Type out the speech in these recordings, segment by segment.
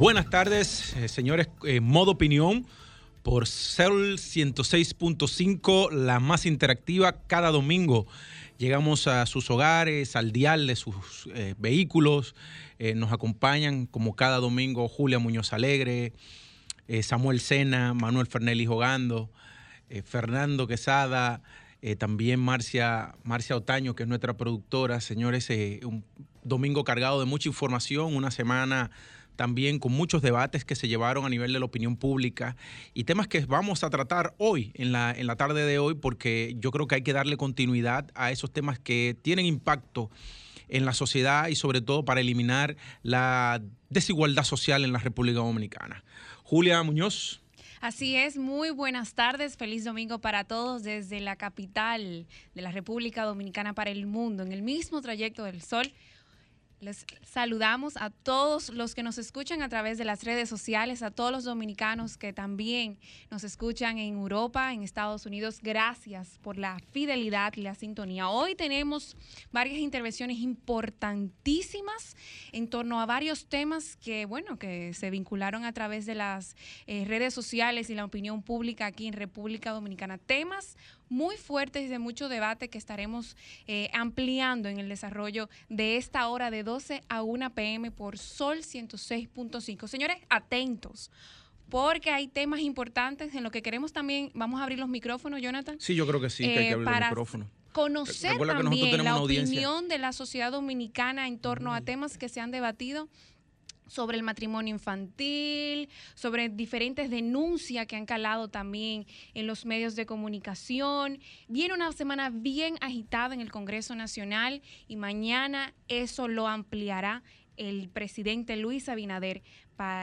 Buenas tardes, eh, señores. Eh, modo opinión por Sol 106.5, la más interactiva cada domingo. Llegamos a sus hogares, al dial de sus eh, vehículos. nos acompañan como cada domingo Julia Muñoz Alegre, Samuel Sena, Manuel Fernelli Jogando, Fernando Quesada, también Marcia, Marcia Otaño, que es nuestra productora. Señores, un domingo cargado de mucha información, una semana también con muchos debates que se llevaron a nivel de la opinión pública y temas que vamos a tratar hoy, en la, en la tarde de hoy, porque yo creo que hay que darle continuidad a esos temas que tienen impacto en la sociedad y sobre todo para eliminar la desigualdad social en la República Dominicana. Julia Muñoz. Así es, muy buenas tardes, feliz domingo para todos desde la capital de la República Dominicana para el mundo, en el mismo trayecto del sol les saludamos a todos los que nos escuchan a través de las redes sociales, a todos los dominicanos que también nos escuchan en Europa, en Estados Unidos. Gracias por la fidelidad y la sintonía. Hoy tenemos varias intervenciones importantísimas en torno a varios temas que, bueno, que se vincularon a través de las eh, redes sociales y la opinión pública aquí en República Dominicana. Temas muy fuertes y de mucho debate que estaremos eh, ampliando en el desarrollo de esta hora de 12 a 1 pm por Sol 106.5. Señores, atentos porque hay temas importantes en lo que queremos también. Vamos a abrir los micrófonos, Jonathan. Sí, yo creo que sí, que hay que abrir los micrófonos. Conocer también la opinión de la sociedad dominicana en torno a temas que se han debatido sobre el matrimonio infantil, sobre diferentes denuncias que han calado también en los medios de comunicación. Viene una semana bien agitada en el Congreso Nacional y mañana eso lo ampliará el presidente Luis Abinader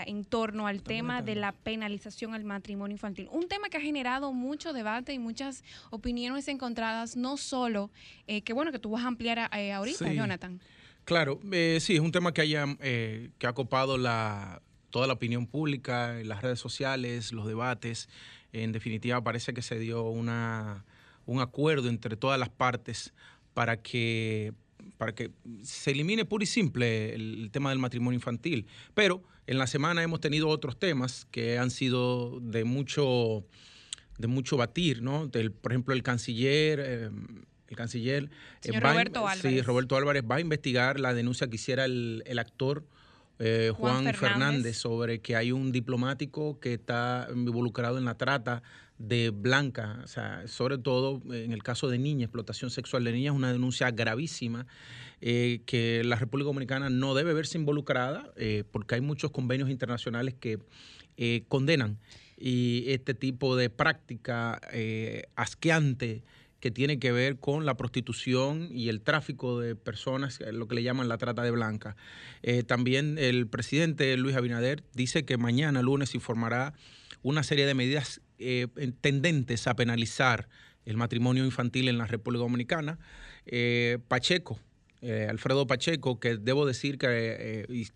en torno al tema de la penalización al matrimonio infantil. Un tema que ha generado mucho debate y muchas opiniones encontradas, no solo, eh, que bueno, que tú vas a ampliar eh, ahorita, Jonathan. Claro, eh, sí, es un tema que, haya, eh, que ha copado la, toda la opinión pública, las redes sociales, los debates. En definitiva, parece que se dio una, un acuerdo entre todas las partes para que, para que se elimine puro y simple el, tema del matrimonio infantil. Pero en la semana hemos tenido otros temas que han sido de mucho, de mucho batir, ¿no? por ejemplo, el canciller... Eh, el canciller eh, Roberto Álvarez. Sí, Roberto Álvarez va a investigar la denuncia que hiciera el, actor eh, Juan, Fernández. sobre que hay un diplomático que está involucrado en la trata de Blanca, o sea, sobre todo en el caso de niñas, explotación sexual de niñas, una denuncia gravísima eh, que la República Dominicana no debe verse involucrada porque hay muchos convenios internacionales que condenan y este tipo de práctica asqueante que tiene que ver con la prostitución y el tráfico de personas, lo que le llaman la trata de blanca. Eh, también el presidente Luis Abinader dice que mañana, lunes, informará una serie de medidas eh, tendentes a penalizar el matrimonio infantil en la República Dominicana. Eh, Pacheco, Alfredo Pacheco, que debo decir que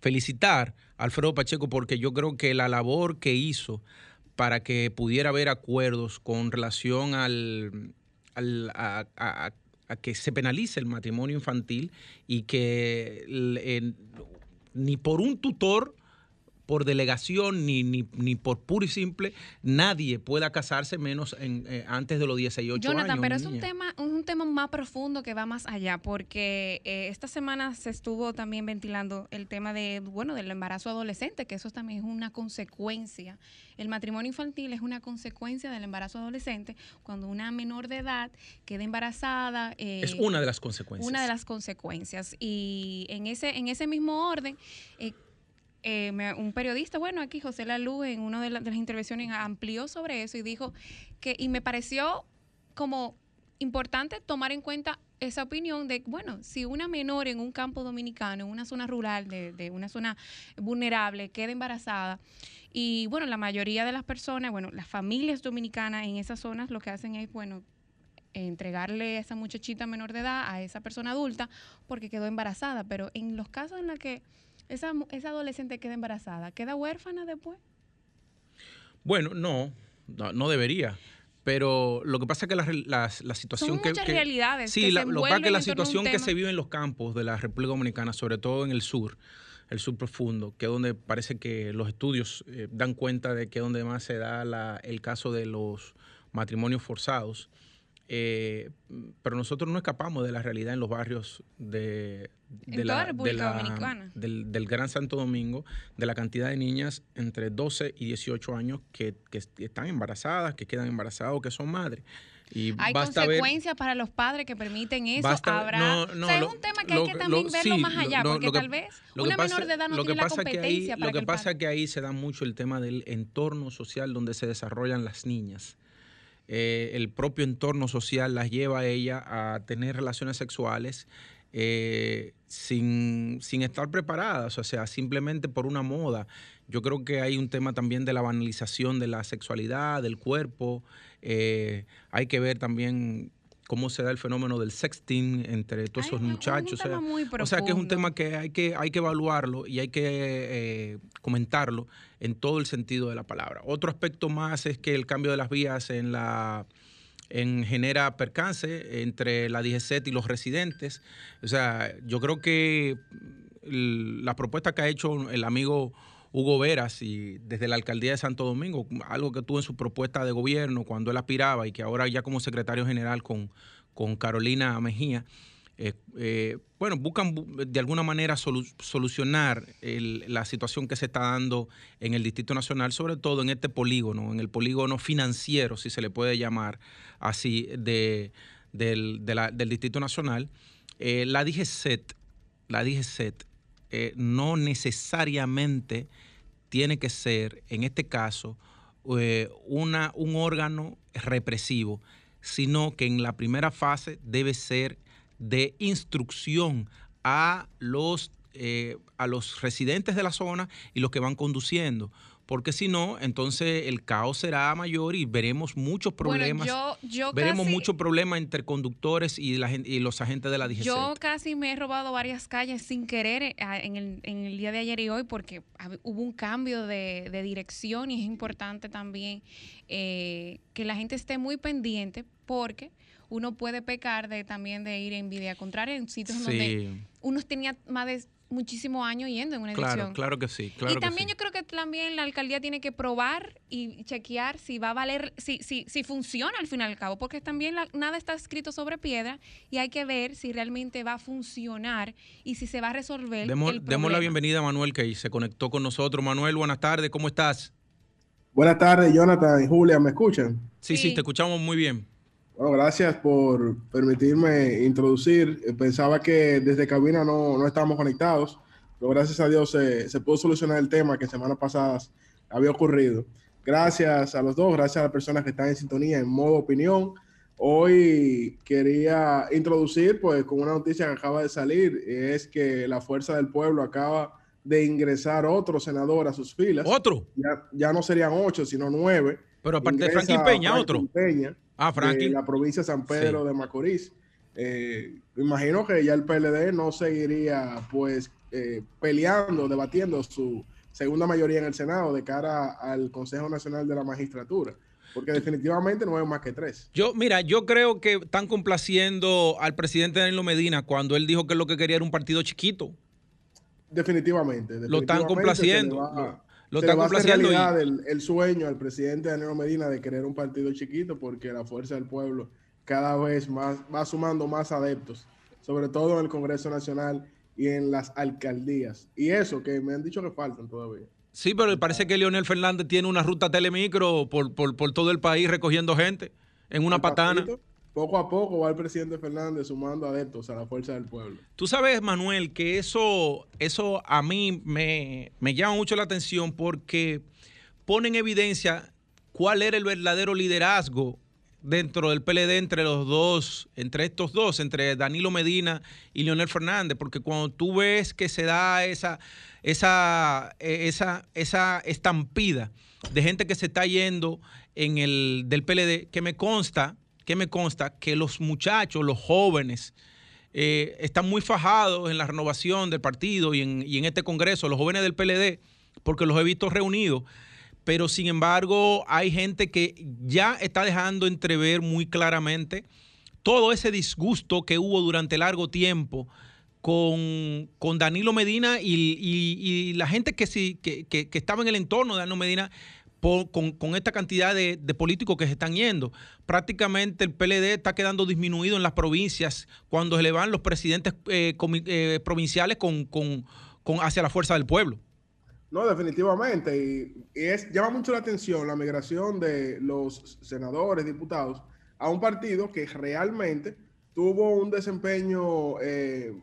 felicitar a Alfredo Pacheco porque yo creo que la labor que hizo para que pudiera haber acuerdos con relación al, a, que se penalice el matrimonio infantil y que ni por un tutor por delegación ni, ni, ni, por puro y simple nadie pueda casarse menos en, eh, antes de los 18 años. Jonathan, pero es un tema, un tema más profundo que va más allá, porque eh, esta semana se estuvo también ventilando el tema de, bueno, del embarazo adolescente, que eso también es una consecuencia. El matrimonio infantil es una consecuencia del embarazo adolescente cuando una menor de edad queda embarazada. Eh, es una de las consecuencias. Una de las consecuencias. Y en ese, en ese mismo orden, eh, un periodista, bueno, aquí José Lalú en una de, las intervenciones amplió sobre eso y dijo que, y me pareció como importante tomar en cuenta esa opinión de, bueno, si una menor en un campo dominicano, en una zona rural, de, de una zona vulnerable, queda embarazada, y bueno, la mayoría de las personas, bueno, las familias dominicanas en esas zonas lo que hacen es, bueno, entregarle a esa muchachita menor de edad a esa persona adulta porque quedó embarazada. Pero en los casos en los que esa, esa adolescente queda embarazada, ¿queda huérfana después? Bueno, no, no, debería. Pero lo que pasa es que la, la, situación Son muchas realidades. Sí, lo que pasa es que la situación que se vive en los campos de la República Dominicana, sobre todo en el sur, el sur profundo, que es donde parece que los estudios eh, dan cuenta de que es donde más se da la, el caso de los matrimonios forzados. Eh, pero nosotros no escapamos de la realidad en los barrios de, la, República Dominicana. Del, Gran Santo Domingo, de la cantidad de niñas entre 12 y 18 años que, están embarazadas, que quedan embarazadas que son madres. Y hay consecuencias para los padres que permiten eso. Habrá, o sea, es un tema que hay que también verlo más allá, porque tal vez una menor de edad no tiene la competencia Lo que, pasa es que ahí se da mucho el tema del entorno social donde se desarrollan las niñas. Eh, el propio entorno social las lleva a ella a tener relaciones sexuales eh, sin, sin, estar preparadas, o sea, simplemente por una moda. Yo creo que hay un tema también de la banalización de la sexualidad, del cuerpo. Eh, hay que ver también cómo se da el fenómeno del sexting entre todos esos muchachos. o, sea, que es un tema que hay que, hay que evaluarlo y hay que eh, comentarlo en todo el sentido de la palabra. Otro aspecto más es que el cambio de las vías en la en genera percance entre la DGCET y los residentes. O sea, yo creo que la propuesta que ha hecho el amigo Hugo Veras y desde la alcaldía de Santo Domingo, algo que tuvo en su propuesta de gobierno cuando él aspiraba y que ahora ya como secretario general con, con Carolina Mejía, eh, eh, bueno, buscan de alguna manera solucionar la situación que se está dando en el Distrito Nacional, sobre todo en este polígono, en el polígono financiero, si se le puede llamar así, de, del, del Distrito Nacional. Eh, la DGCET, la DGCET eh, no necesariamente tiene que ser, en este caso, eh, una, un órgano represivo, sino que en la primera fase debe ser de instrucción a los, eh, a los residentes de la zona y los que van conduciendo porque si no, entonces el caos será mayor y veremos muchos problemas. veremos muchos problemas entre conductores y, la, y los agentes de la DGC. Yo casi me he robado varias calles sin querer eh, en el, día de ayer y hoy porque hubo un cambio de, dirección y es importante también eh, que la gente esté muy pendiente porque uno puede pecar de también de ir en vía contraria en sitios donde uno tenía más de muchísimos años yendo en una edición. Claro, claro que sí. y también yo creo que también la alcaldía tiene que probar y chequear si va a valer, si, si, si funciona al fin y al cabo, porque también nada está escrito sobre piedra y hay que ver si realmente va a funcionar y si se va a resolver. Demos, el demos la bienvenida a Manuel que se conectó con nosotros. Manuel, buenas tardes, ¿cómo estás? Buenas tardes, Jonathan y Julia, ¿me escuchan? sí, sí te escuchamos muy bien. Bueno, gracias por permitirme introducir. Pensaba que desde cabina no, no estábamos conectados, pero gracias a Dios se, se pudo solucionar el tema que semanas pasadas había ocurrido. Gracias a los dos, gracias a las personas que están en sintonía en modo opinión. Hoy quería introducir, pues, con una noticia que acaba de salir, es que la Fuerza del Pueblo acaba de ingresar otro senador a sus filas. ¿Otro? Ya, ya no serían ocho, sino nueve. Pero aparte de Franklin Peña, otro. Peña, Ah, de la provincia de San Pedro de Macorís. Eh, imagino que ya el PLD no seguiría pues eh, peleando, debatiendo su segunda mayoría en el Senado de cara al Consejo Nacional de la Magistratura. Porque definitivamente no es más que tres. Yo, mira, yo creo que están complaciendo al presidente Danilo Medina cuando él dijo que lo que quería era un partido chiquito. Definitivamente. lo están complaciendo. Lo está complaciendo. el, el, sueño al presidente Daniel Medina de querer un partido chiquito porque la fuerza del pueblo cada vez más va sumando más adeptos, sobre todo en el Congreso Nacional y en las alcaldías. Y eso que me han dicho que faltan todavía. Sí, pero parece que Leonel Fernández tiene una ruta telemicro por, por, por todo el país recogiendo gente en una patana poco a poco va el presidente Fernández sumando adeptos a la fuerza del pueblo. Tú sabes, Manuel, que eso, eso a mí me, llama mucho la atención porque pone en evidencia cuál era el verdadero liderazgo dentro del PLD entre los dos, entre estos dos, entre Danilo Medina y Leonel Fernández, porque cuando tú ves que se da esa, esa, e, esa, esa estampida de gente que se está yendo en el del PLD, que me consta, que me consta que los muchachos, los jóvenes, eh, están muy fajados en la renovación del partido y en, y en este Congreso, los jóvenes del PLD, porque los he visto reunidos. Pero sin embargo hay gente que ya está dejando entrever muy claramente todo ese disgusto que hubo durante largo tiempo con, Danilo Medina y, la gente que, sí, que, estaba en el entorno de Danilo Medina con, esta cantidad de, políticos que se están yendo. Prácticamente el PLD está quedando disminuido en las provincias cuando se le van los presidentes eh, eh, provinciales con, hacia la fuerza del pueblo. No, definitivamente. Y, es, llama mucho la atención la migración de los senadores, diputados, a un partido que realmente tuvo un desempeño eh,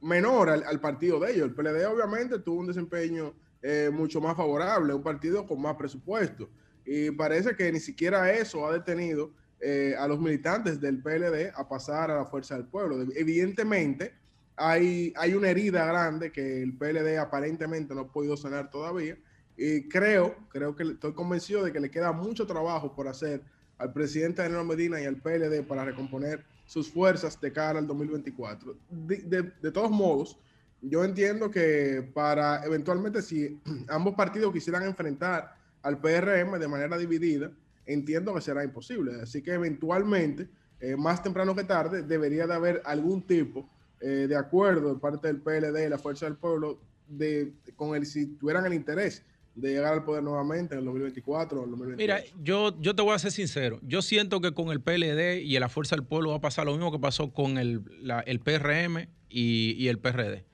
menor al, partido de ellos. El PLD obviamente tuvo un desempeño eh, mucho más favorable, un partido con más presupuesto. Y parece que ni siquiera eso ha detenido eh, a los militantes del PLD a pasar a la fuerza del pueblo. Evidentemente, hay, hay una herida grande que el PLD aparentemente no ha podido sanar todavía. Y creo, creo que estoy convencido de que le queda mucho trabajo por hacer al presidente Daniel Medina y al PLD para recomponer sus fuerzas de cara al 2024. De, de, todos modos, yo entiendo que para eventualmente si ambos partidos quisieran enfrentar al PRM de manera dividida, entiendo que será imposible. Así que eventualmente, eh, más temprano que tarde, debería de haber algún tipo eh, de acuerdo de parte del PLD y la Fuerza del Pueblo de, con el si tuvieran el interés de llegar al poder nuevamente en el 2024 o el 2028. Mira, yo, yo te voy a ser sincero. Yo siento que con el PLD y la Fuerza del Pueblo va a pasar lo mismo que pasó con el, el PRM y, el PRD.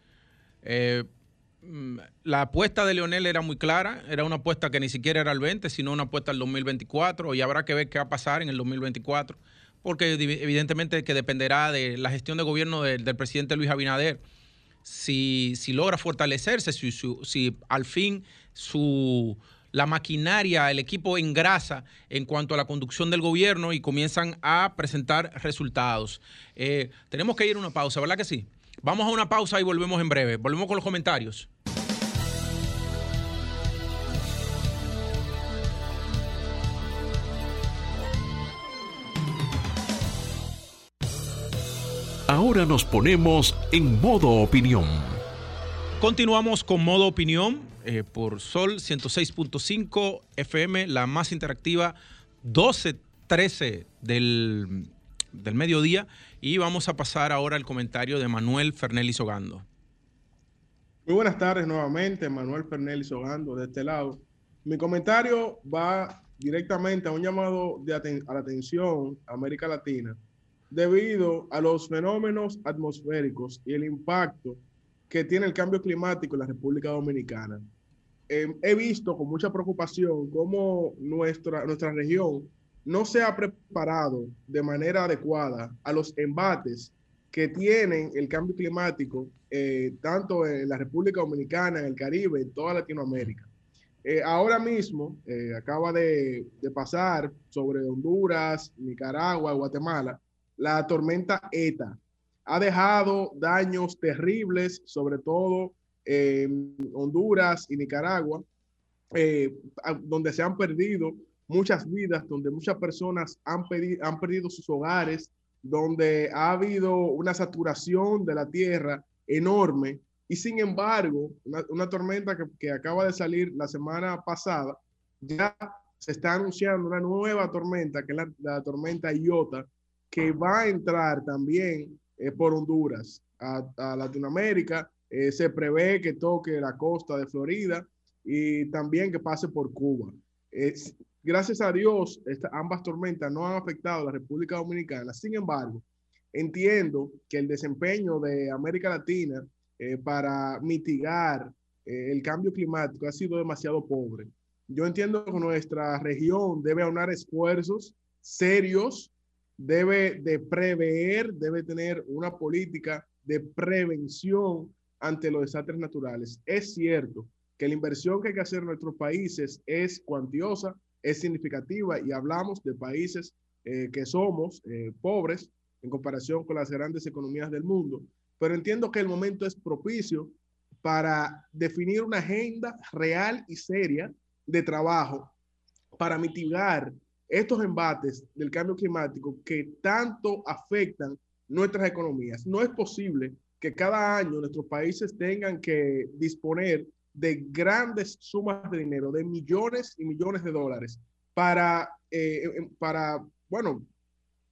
Eh, mm, la apuesta de Leonel era muy clara, era una apuesta que ni siquiera era el 20, sino una apuesta al 2024 y habrá que ver qué va a pasar en el 2024 porque evidentemente que dependerá de la gestión de gobierno del, presidente Luis Abinader. Si, logra fortalecerse, si, si, al fin su, la maquinaria, el equipo engrasa en cuanto a la conducción del gobierno y comienzan a presentar resultados. Eh, tenemos que ir a una pausa, ¿verdad que sí? Vamos a una pausa y volvemos en breve. Volvemos con los comentarios. Ahora nos ponemos en modo opinión. Continuamos con modo opinión eh, por Sol 106.5 FM, la más interactiva, 12.13 del, del mediodía. Y vamos a pasar ahora al comentario de Manuel Fernelli Sogando. Muy buenas tardes nuevamente, Manuel Fernelli Sogando de este lado. Mi comentario va directamente a un llamado de a la atención a América Latina debido a los fenómenos atmosféricos y el impacto que tiene el cambio climático en la República Dominicana. Em, he visto con mucha preocupación cómo nuestra, nuestra región no se ha preparado de manera adecuada a los embates que tienen el cambio climático, eh, tanto en la República Dominicana, en el Caribe, en toda Latinoamérica. Eh, ahora mismo eh, acaba de, de, pasar sobre Honduras, Nicaragua, Guatemala, la tormenta ETA. Ha dejado daños terribles, sobre todo en Honduras y Nicaragua, donde se han perdido muchas vidas, donde muchas personas han, han perdido sus hogares, donde ha habido una saturación de la tierra enorme. Y sin embargo, una, tormenta que, acaba de salir la semana pasada, ya se está anunciando una nueva tormenta, que es la, la tormenta Iota, que va a entrar también eh, por Honduras a, Latinoamérica. Eh, se prevé que toque la costa de Florida y también que pase por Cuba. Gracias a Dios, ambas tormentas no han afectado a la República Dominicana. Sin embargo, entiendo que el desempeño de América Latina eh, para mitigar el cambio climático ha sido demasiado pobre. Yo entiendo que nuestra región debe aunar esfuerzos serios debe de prever, debe tener una política de prevención ante los desastres naturales. Es cierto que la inversión que hay que hacer en nuestros países es cuantiosa, es significativa y hablamos de países eh, que somos eh, pobres en comparación con las grandes economías del mundo, pero entiendo que el momento es propicio para definir una agenda real y seria de trabajo para mitigar estos embates del cambio climático que tanto afectan nuestras economías. No es posible que cada año nuestros países tengan que disponer de grandes sumas de dinero, de millones y millones de dólares, para, eh, para bueno,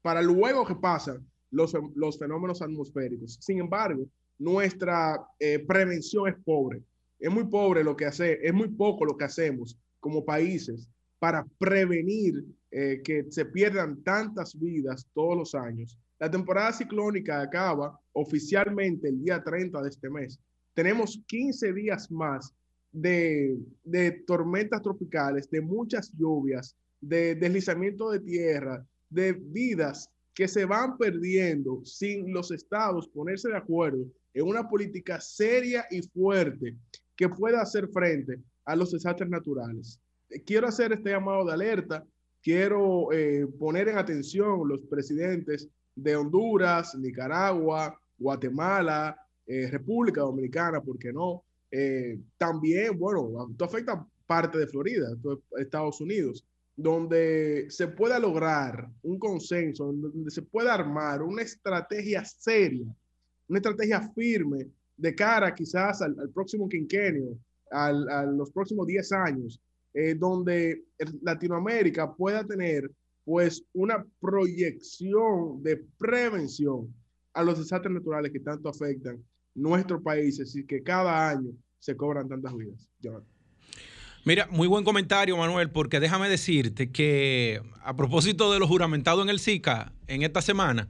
para luego que pasan los, los fenómenos atmosféricos. Sin embargo, nuestra eh, prevención es pobre. Es muy pobre lo que hace, es muy poco lo que hacemos como países para prevenir eh, que se pierdan tantas vidas todos los años. La temporada ciclónica acaba oficialmente el día 30 de este mes. Tenemos 15 días más de, de tormentas tropicales, de muchas lluvias, de deslizamiento de tierra, de vidas que se van perdiendo sin los estados ponerse de acuerdo en una política seria y fuerte que pueda hacer frente a los desastres naturales. Quiero hacer este llamado de alerta, quiero eh, poner en atención los presidentes de Honduras, Nicaragua, Guatemala, eh, República Dominicana, ¿por qué no? Eh, también, bueno, esto afecta parte de Florida, Estados Unidos donde se pueda lograr un consenso, donde se pueda armar una estrategia seria, una estrategia firme de cara quizás al, próximo quinquenio, a los próximos 10 años, eh, donde Latinoamérica pueda tener pues una proyección de prevención a los desastres naturales que tanto afectan nuestros países y que cada año se cobran tantas vidas. Mira, muy buen comentario, Manuel, porque déjame decirte que a propósito de lo juramentado en el SICA en esta semana,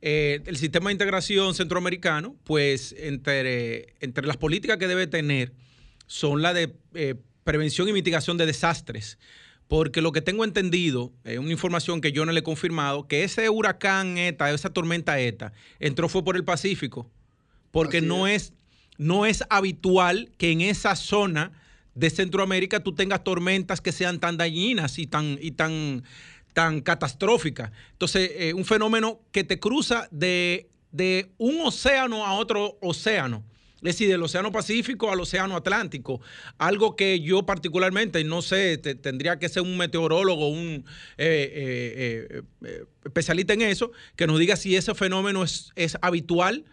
eh, el sistema de integración centroamericano, pues entre, entre las políticas que debe tener son la de eh, prevención y mitigación de desastres. Porque lo que tengo entendido, es una información que yo no le he confirmado, que ese huracán ETA, esa tormenta ETA, entró fue por el Pacífico. Porque no es, no es habitual que en esa zona de Centroamérica tú tengas tormentas que sean tan dañinas y tan, y tan, tan catastróficas. Entonces, eh, un fenómeno que te cruza de, un océano a otro océano. Es decir, del Océano Pacífico al Océano Atlántico. Algo que yo particularmente, no sé, tendría que ser un meteorólogo, un eh, eh, especialista en eso, que nos diga si ese fenómeno es, es habitual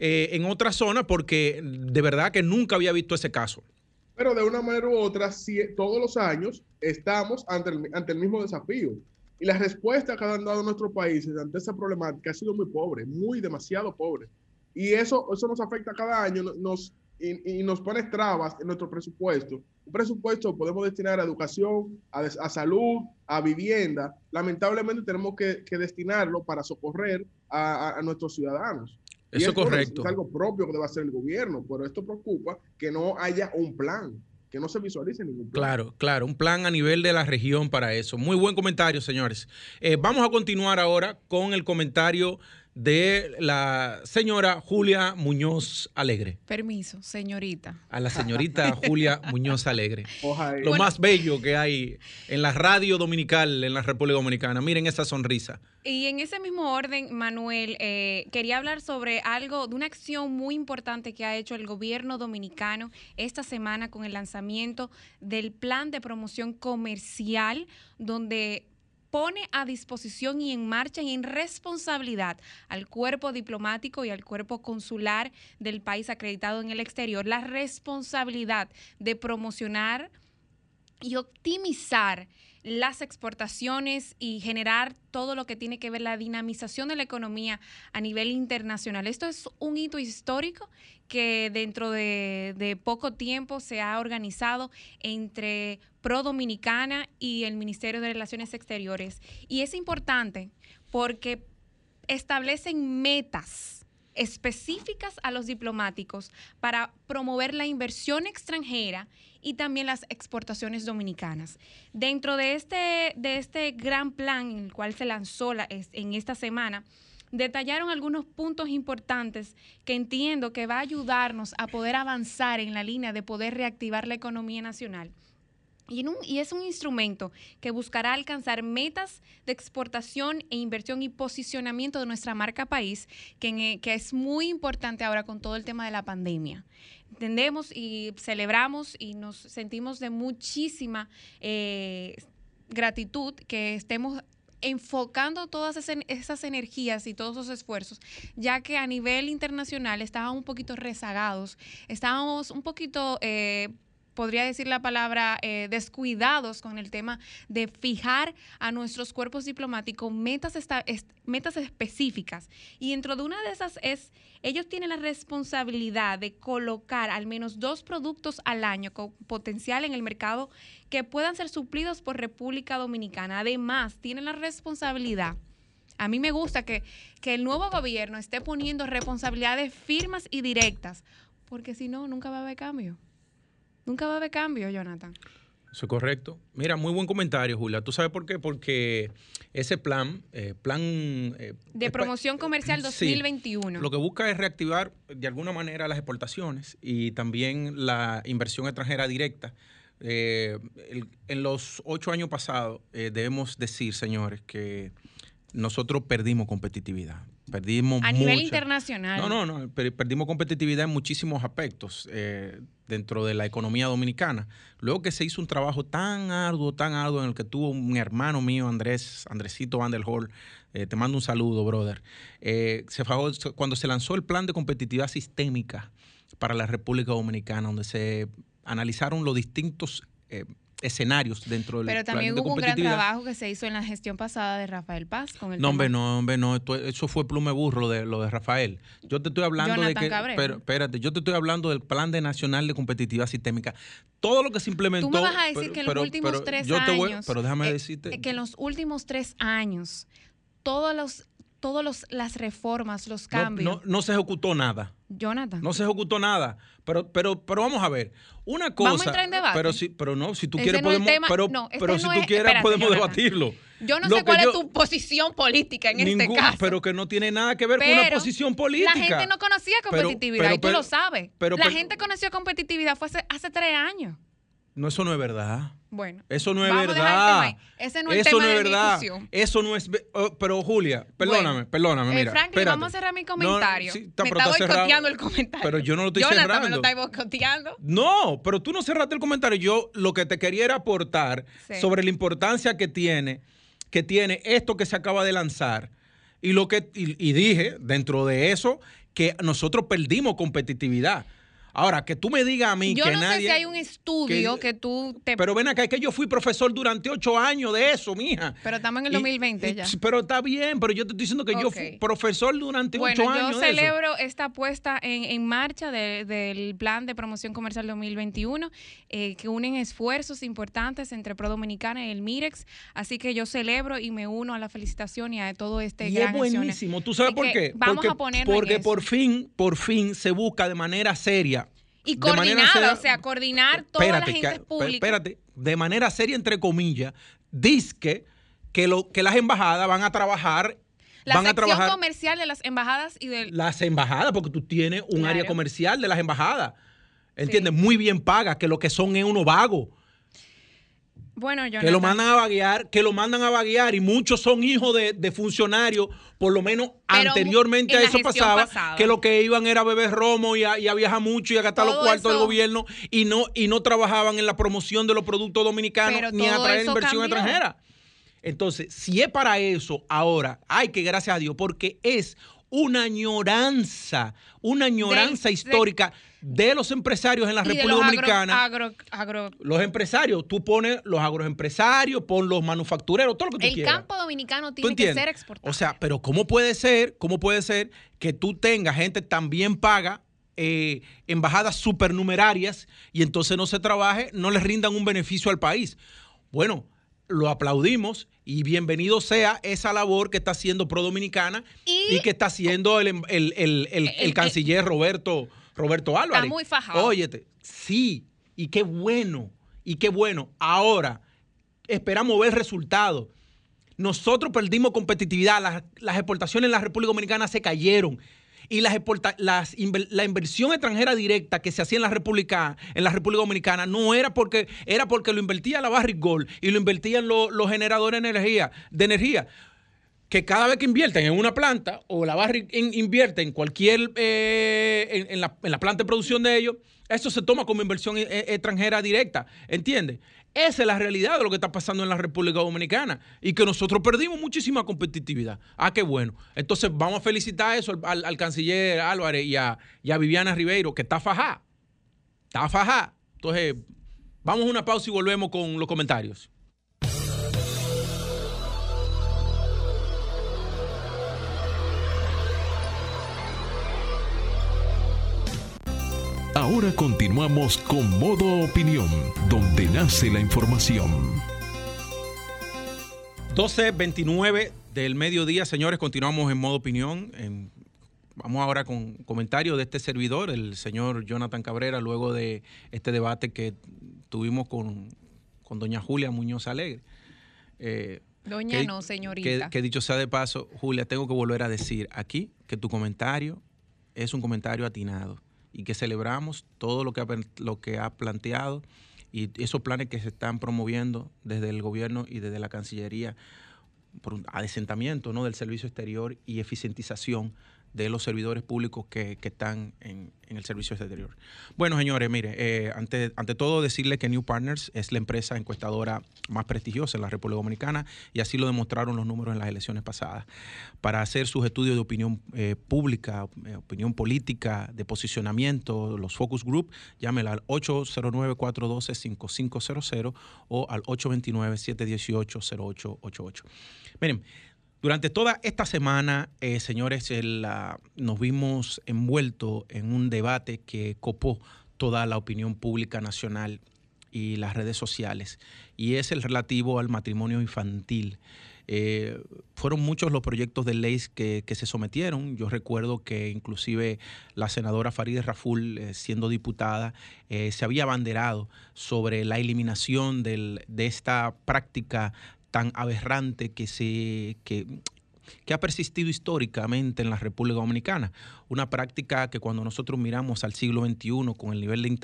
en otra zona, porque de verdad que nunca había visto ese caso pero de una manera u otra, todos los años estamos ante el, ante el mismo desafío. Y la respuesta que han dado nuestros países ante esa problemática ha sido muy pobre, muy demasiado pobre. Y eso, eso nos afecta cada año nos, y, nos pone trabas en nuestro presupuesto. Un presupuesto podemos destinar a educación, a, a salud, a vivienda. Lamentablemente tenemos que, que destinarlo para socorrer a nuestros ciudadanos. Eso es correcto. Es algo propio que debe hacer el gobierno, pero esto preocupa que no haya un plan, que no se visualice ningún plan. Claro, claro, un plan a nivel de la región para eso. Muy buen comentario, señores. Eh, vamos a continuar ahora con el comentario de la señora Julia Muñoz Alegre. Permiso, señorita. A la señorita Julia Muñoz Alegre. Lo más bello que hay en la radio dominical en la República Dominicana. Miren esa sonrisa. Y en ese mismo orden, Manuel, eh, quería hablar sobre algo, de una acción muy importante que ha hecho el gobierno dominicano esta semana con el lanzamiento del plan de promoción comercial, donde pone a disposición y en marcha y en responsabilidad al cuerpo diplomático y al cuerpo consular del país acreditado en el exterior la responsabilidad de promocionar y optimizar las exportaciones y generar todo lo que tiene que ver la dinamización de la economía a nivel internacional. Esto es un hito histórico que dentro de, poco tiempo se ha organizado entre Pro Dominicana y el Ministerio de Relaciones Exteriores. Y es importante porque establecen metas específicas a los diplomáticos para promover la inversión extranjera y también las exportaciones dominicanas. Dentro de este, de este gran plan en el cual se lanzó en esta semana, detallaron algunos puntos importantes que entiendo que va a ayudarnos a poder avanzar en la línea de poder reactivar la economía nacional. Y, es un instrumento que buscará alcanzar metas de exportación e inversión y posicionamiento de nuestra marca país, que, es muy importante ahora con todo el tema de la pandemia. Entendemos y celebramos y nos sentimos de muchísima eh, gratitud que estemos enfocando todas esas energías y todos esos esfuerzos, ya que a nivel internacional estábamos un poquito rezagados, estábamos un poquito... Eh, podría decir la palabra, eh, descuidados con el tema de fijar a nuestros cuerpos diplomáticos metas, metas específicas. Y dentro de una de esas es, ellos tienen la responsabilidad de colocar al menos dos productos al año con potencial en el mercado que puedan ser suplidos por República Dominicana. Además, tienen la responsabilidad. A mí me gusta que, que el nuevo gobierno esté poniendo responsabilidades firmas y directas, porque si no, nunca va a haber cambio. Nunca va a haber cambio, Jonathan. Eso es correcto. Mira, muy buen comentario, Julia. ¿Tú sabes por qué? Porque ese plan, eh, plan... Eh, de promoción comercial 2021. lo que busca es reactivar de alguna manera las exportaciones y también la inversión extranjera directa. Eh, en los ocho años pasados, debemos decir, señores, que nosotros perdimos competitividad. Perdimos a nivel internacional. No, no, no. Perdimos competitividad en muchísimos aspectos dentro de la economía dominicana. Luego que se hizo un trabajo tan arduo, tan arduo, en el que tuvo un hermano mío, Andrés, Andresito Van eh, te mando un saludo, brother. Eh, cuando se lanzó el plan de competitividad sistémica para la República Dominicana, donde se analizaron los distintos escenarios dentro del Pero también hubo un gran trabajo que se hizo en la gestión pasada de Rafael Paz con el No, hombre, no, hombre, no, eso fue plume burro de lo de Rafael. Yo te estoy hablando de que pero espérate, yo te estoy hablando del Plan de Nacional de Competitividad Sistémica. Todo lo que se implementó Tú me vas a decir que en los últimos tres años pero déjame eh, decirte que en los últimos tres años todos los todas las reformas, los cambios. No, se ejecutó nada. Jonathan. No se ejecutó nada. Pero, pero, pero vamos a ver. Una cosa. Vamos a entrar en debate. Pero sí, pero no, si tú quieres podemos. pero, pero si tú quieres podemos debatirlo. Yo no sé cuál es tu posición política en este caso. Pero que no tiene nada que ver con una posición política. La gente no conocía competitividad y tú lo sabes. la gente conoció competitividad fue hace, hace tres años. No, eso no es verdad. Bueno, eso no es verdad. Ese no es eso no es verdad. Discusión. Eso no es. Oh, pero Julia, perdóname, perdóname. Eh, mira, Franklin, vamos a cerrar mi comentario. me está boicoteando el comentario. Pero yo no lo estoy Jonathan cerrando. me lo está boicoteando. No, pero tú no cerraste el comentario. Yo lo que te quería era aportar sobre la importancia que tiene, que tiene esto que se acaba de lanzar. Y lo que y dije dentro de eso que nosotros perdimos competitividad. Ahora, que tú me digas a mí yo que no nadie. Sé si hay un estudio que, tú te. Pero ven acá, es que yo fui profesor durante ocho años de eso, mija. Pero estamos en el 2020 ya. Pero está bien, pero yo te estoy diciendo que yo fui profesor durante ocho años. Yo celebro esta puesta en, marcha del plan de promoción comercial 2021, eh, que unen esfuerzos importantes entre Pro Dominicana y el Mirex. Así que yo celebro y me uno a la felicitación y a todo este y gran es buenísimo. ¿Tú sabes por qué? Vamos porque, a poner Porque por fin, por fin se busca de manera seria y coordinada, o sea, coordinar toda la gente pública. Espérate, de manera seria, entre comillas, dice que, lo, que las embajadas van a trabajar la van sección a trabajar, comercial de las embajadas y de las embajadas, porque tú tienes un área comercial de las embajadas. ¿Entiendes? Muy bien paga, que lo que son es uno vago. Bueno, que lo mandan a vaguear, que lo mandan a vaguear y muchos son hijos de, funcionarios, por lo menos anteriormente a eso pasaba, que lo que iban era beber romo y a, viajar mucho y a gastar los cuartos del gobierno y no, y no trabajaban en la promoción de los productos dominicanos ni a traer inversión extranjera. Entonces, si es para eso ahora, hay que gracias a Dios, porque es una añoranza, una añoranza histórica de los empresarios en la República Dominicana. Los empresarios, tú pones los agroempresarios, pon los manufactureros, todo lo que tú quieras. El campo dominicano tiene que ser exportado. O sea, pero ¿cómo puede ser, cómo puede ser que tú tengas gente tan bien paga, eh, embajadas supernumerarias, y entonces no se trabaje, no les rindan un beneficio al país? Bueno, lo aplaudimos y bienvenido sea esa labor que está haciendo Pro Dominicana y, que está haciendo el, el canciller Roberto. Roberto Álvarez. Está muy fajado. Óyete, sí, y qué bueno, y qué bueno. Ahora, esperamos ver resultados. Nosotros perdimos competitividad, las, exportaciones en la República Dominicana se cayeron. Y las, las la inversión extranjera directa que se hacía en la República, en la República Dominicana no era porque, era porque lo invertía la Barrick Gold y lo invertían los generadores de energía, de energía que cada vez que invierten en una planta o la Barrick invierte en cualquier, eh, en, la, en, la, planta de producción de ellos, eso se toma como inversión eh, extranjera directa, ¿entiendes? Esa es la realidad de lo que está pasando en la República Dominicana y que nosotros perdimos muchísima competitividad. Ah, qué bueno. Entonces vamos a felicitar eso al, canciller Álvarez y a, Viviana Ribeiro, que está fajá. Está fajá. Entonces, vamos a una pausa y volvemos con los comentarios. Ahora continuamos con Modo Opinión, donde nace la información. 12.29 del mediodía, señores, continuamos en Modo Opinión. vamos ahora con comentarios de este servidor, el señor Jonathan Cabrera, luego de este debate que tuvimos con, doña Julia Muñoz Alegre. Eh, doña no, señorita. que dicho sea de paso, Julia, tengo que volver a decir aquí que tu comentario es un comentario atinado y que celebramos todo lo que ha, lo que ha planteado y esos planes que se están promoviendo desde el gobierno y desde la Cancillería por un adesentamiento ¿no? del servicio exterior y eficientización de los servidores públicos que, están en, el servicio exterior. Bueno, señores, mire, eh, ante, ante todo decirle que New Partners es la empresa encuestadora más prestigiosa en la República Dominicana y así lo demostraron los números en las elecciones pasadas. Para hacer sus estudios de opinión eh, pública, eh, opinión política, de posicionamiento, los focus group, llámela al 809-412-5500 o al 829-718-0888. Miren, durante toda esta semana, eh, señores, nos vimos envueltos en un debate que copó toda la opinión pública nacional y las redes sociales, y es el relativo al matrimonio infantil. Eh, fueron muchos los proyectos de ley que, se sometieron. Yo recuerdo que inclusive la senadora Farideh Raful, eh, siendo diputada, se había abanderado sobre la eliminación de esta práctica tan aberrante que, se, que, que ha persistido históricamente en la República Dominicana. Una práctica que cuando nosotros miramos al siglo XXI con el nivel de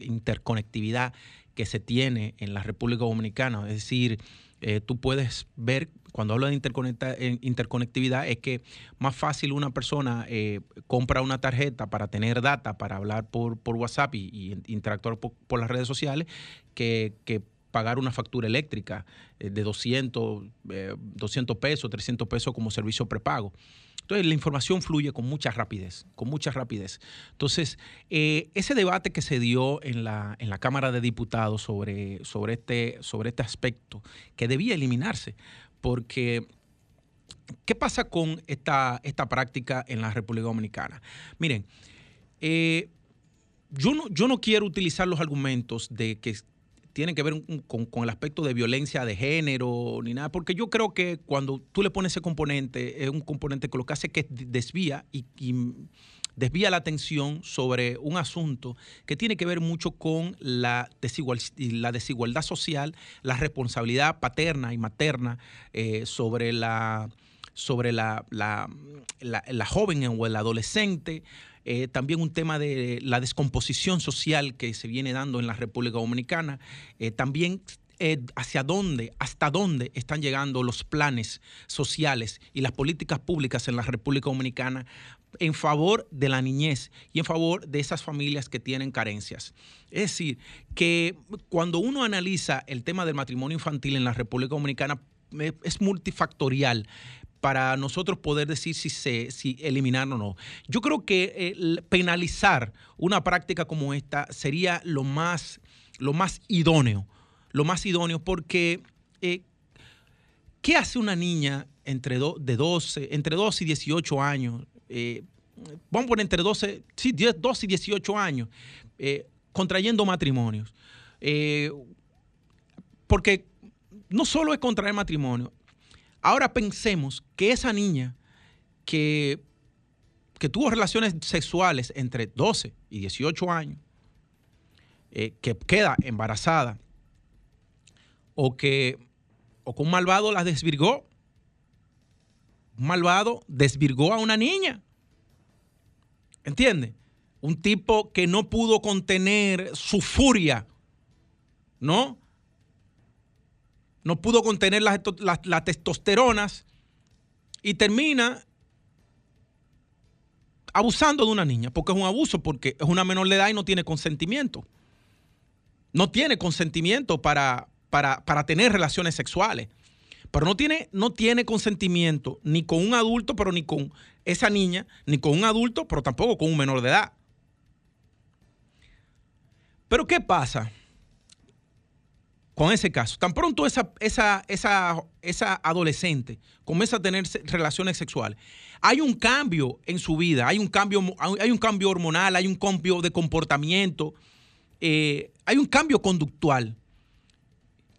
interconectividad que se tiene en la República Dominicana, es decir, eh, tú puedes ver, cuando hablo de eh, interconectividad, es que más fácil una persona eh, compra una tarjeta para tener data, para hablar por, por WhatsApp y, interactuar por, por, las redes sociales, que, que pagar una factura eléctrica eh, de 200, 200 eh, pesos, 300 pesos como servicio prepago. Entonces, la información fluye con mucha rapidez, con mucha rapidez. Entonces, eh, ese debate que se dio en la, en la Cámara de Diputados sobre, sobre, este, sobre este aspecto, que debía eliminarse, porque ¿qué pasa con esta, esta práctica en la República Dominicana? Miren, yo, no, yo no quiero utilizar los argumentos de que tiene que ver con, el aspecto de violencia de género ni nada, porque yo creo que cuando tú le pones ese componente, es un componente que lo que hace es que desvía y, desvía la atención sobre un asunto que tiene que ver mucho con la, la desigualdad social, la responsabilidad paterna y materna eh, sobre la sobre la, la, la joven o el adolescente, eh, también un tema de la descomposición social que se viene dando en la República Dominicana, eh, también eh, hacia dónde, hasta dónde están llegando los planes sociales y las políticas públicas en la República Dominicana en favor de la niñez y en favor de esas familias que tienen carencias. Es decir, que cuando uno analiza el tema del matrimonio infantil en la República Dominicana, es multifactorial, para nosotros poder decir si se si eliminar o no. Yo creo que penalizar una práctica como esta sería lo más, lo más idóneo, lo más idóneo porque eh, ¿qué hace una niña entre de 12, entre 12 y 18 años? Eh, vamos a poner entre 12, sí, 12 y 18 años, eh, contrayendo matrimonios. porque no solo es contraer matrimonio, Ahora pensemos que esa niña que, que tuvo relaciones sexuales entre 12 y 18 años, eh, que queda embarazada, o que o un malvado la desvirgó, un malvado desvirgó a una niña. ¿Entiendes? Un tipo que no pudo contener su furia, ¿no? No pudo contener las, las testosteronas y termina abusando de una niña, porque es un abuso, porque es una menor de edad y no tiene consentimiento. No tiene consentimiento para, para, tener relaciones sexuales. Pero no tiene, no tiene consentimiento ni con un adulto, pero ni con esa niña, ni con un adulto, pero tampoco con un menor de edad. Pero ¿qué pasa con ese caso? Tan pronto esa, esa, esa, esa adolescente comienza a tener relaciones sexuales, hay un cambio en su vida, hay un cambio, hay un cambio hormonal, hay un cambio de comportamiento, eh, hay un cambio conductual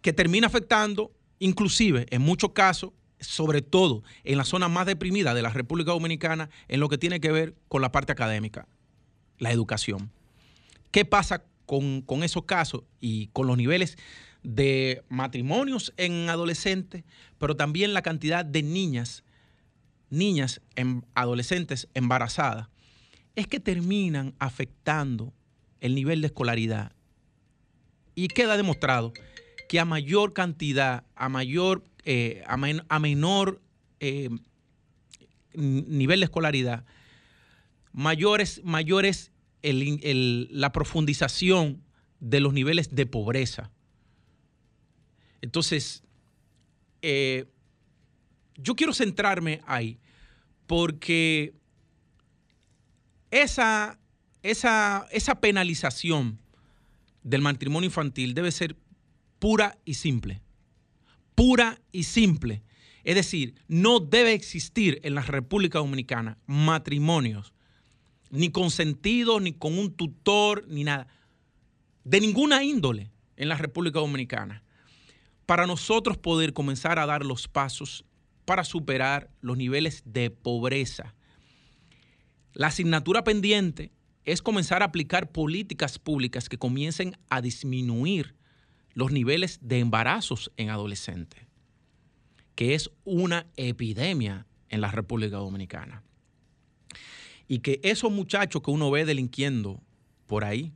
que termina afectando, inclusive en muchos casos, sobre todo en la zona más deprimida de la República Dominicana, en lo que tiene que ver con la parte académica, la educación. ¿Qué pasa con, con esos casos y con los niveles de matrimonios en adolescentes, pero también la cantidad de niñas, niñas, en adolescentes embarazadas, es que terminan afectando el nivel de escolaridad. Y queda demostrado que a mayor cantidad, a mayor, eh, a, menor eh, nivel de escolaridad, mayores, mayores la profundización de los niveles de pobreza. Entonces, eh, yo quiero centrarme ahí porque esa, esa, esa penalización del matrimonio infantil debe ser pura y simple. Pura y simple. Es decir, no debe existir en la República Dominicana matrimonios, ni consentidos, ni con un tutor, ni nada, de ninguna índole en la República Dominicana, para nosotros poder comenzar a dar los pasos para superar los niveles de pobreza. La asignatura pendiente es comenzar a aplicar políticas públicas que comiencen a disminuir los niveles de embarazos en adolescentes, que es una epidemia en la República Dominicana. Y que esos muchachos que uno ve delinquiendo por ahí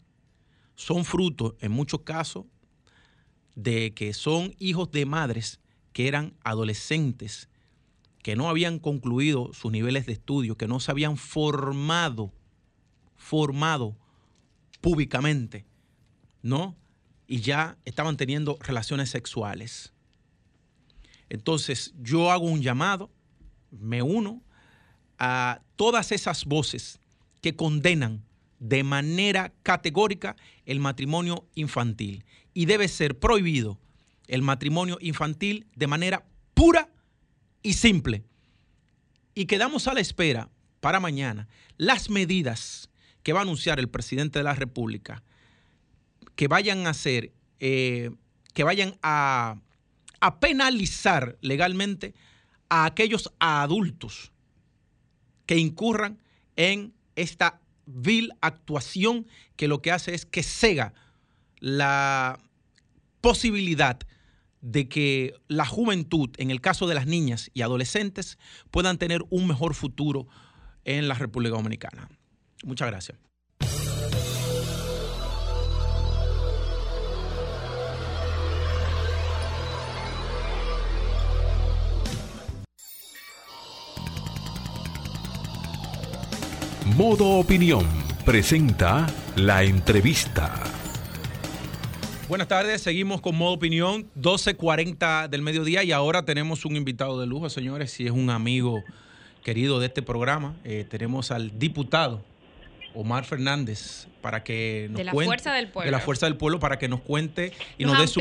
son frutos, en muchos casos, de que son hijos de madres que eran adolescentes, que no habían concluido sus niveles de estudio, que no se habían formado, formado públicamente, ¿no? y ya estaban teniendo relaciones sexuales. Entonces yo hago un llamado, me uno a todas esas voces que condenan de manera categórica el matrimonio infantil y debe ser prohibido el matrimonio infantil de manera pura y simple. Y quedamos a la espera para mañana las medidas que va a anunciar el presidente de la República que vayan a hacer, eh, que vayan a, penalizar legalmente a aquellos adultos que incurran en esta vil actuación que lo que hace es que cega la posibilidad de que la juventud, en el caso de las niñas y adolescentes, puedan tener un mejor futuro en la República Dominicana. Muchas gracias. Modo Opinión presenta la entrevista. Buenas tardes, seguimos con Modo Opinión, 12.40 del mediodía y ahora tenemos un invitado de lujo, señores, si es un amigo querido de este programa. Eh, tenemos al diputado Omar Fernández para que nos de la cuente, fuerza del pueblo. de la fuerza del pueblo para que nos cuente y nos, dé su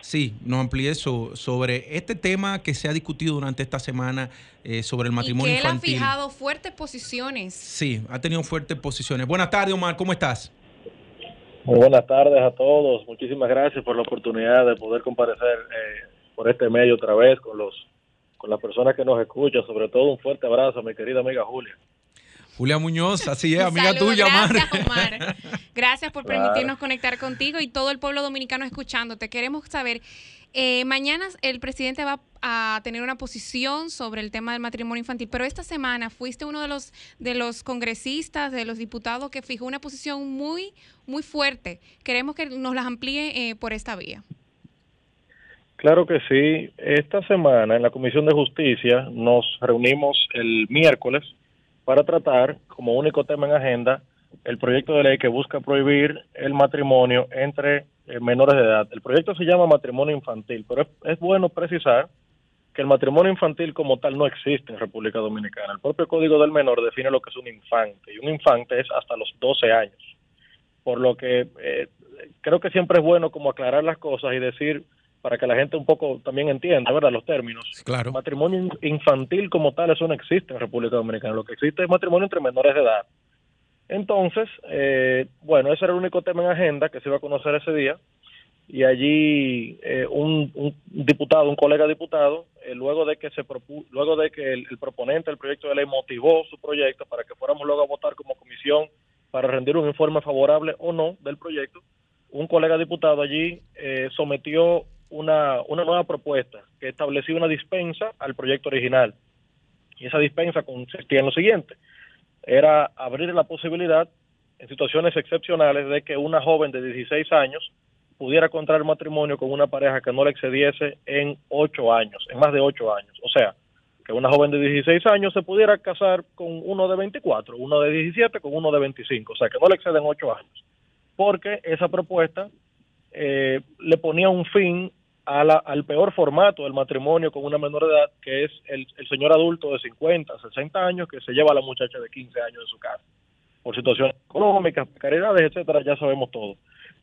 sí nos amplíe sobre este tema que se ha discutido durante esta semana eh, sobre el matrimonio y que él ha fijado fuertes posiciones. Sí ha tenido fuertes posiciones. Buenas tardes Omar cómo estás muy buenas tardes a todos. Muchísimas gracias por la oportunidad de poder comparecer eh, por este medio otra vez con los con las personas que nos escuchan sobre todo un fuerte abrazo a mi querida amiga Julia Julia Muñoz, así es, amiga tuya, Gracias, Omar. Gracias por permitirnos conectar contigo y todo el pueblo dominicano escuchándote. Queremos saber, eh, mañana el presidente va a tener una posición sobre el tema del matrimonio infantil, pero esta semana fuiste uno de los de los congresistas, de los diputados que fijó una posición muy muy fuerte. Queremos que nos las amplíe eh, por esta vía. Claro que sí. Esta semana en la Comisión de Justicia nos reunimos el miércoles para tratar como único tema en agenda el proyecto de ley que busca prohibir el matrimonio entre eh, menores de edad. El proyecto se llama matrimonio infantil, pero es, bueno precisar que el matrimonio infantil como tal no existe en República Dominicana. El propio Código del Menor define lo que es un infante y un infante es hasta los 12 años. Por lo que eh, creo que siempre es bueno como aclarar las cosas y decir para que la gente un poco también entienda, ¿verdad? Los términos. Claro. Matrimonio infantil como tal, eso no existe en República Dominicana. Lo que existe es matrimonio entre menores de edad. Entonces, eh, bueno, ese era el único tema en agenda que se iba a conocer ese día. Y allí eh, un, diputado, un colega diputado, eh, luego de que se luego de que el, proponente del proyecto de ley motivó su proyecto para que fuéramos luego a votar como comisión para rendir un informe favorable o no del proyecto, un colega diputado allí sometió una, una nueva propuesta que establecía una dispensa al proyecto original. Y esa dispensa consistía en lo siguiente, era abrir la posibilidad en situaciones excepcionales de que una joven de 16 años pudiera contraer matrimonio con una pareja que no le excediese en 8 años, en más de 8 años. O sea, que una joven de 16 años se pudiera casar con uno de 24, uno de 17 con uno de 25, o sea, que no le exceden 8 años. Porque esa propuesta eh, le ponía un fin a la, al peor formato del matrimonio con una menor edad, que es el, señor adulto de 50, 60 años que se lleva a la muchacha de 15 años de su casa, por situaciones económicas, caridades, etcétera, ya sabemos todo.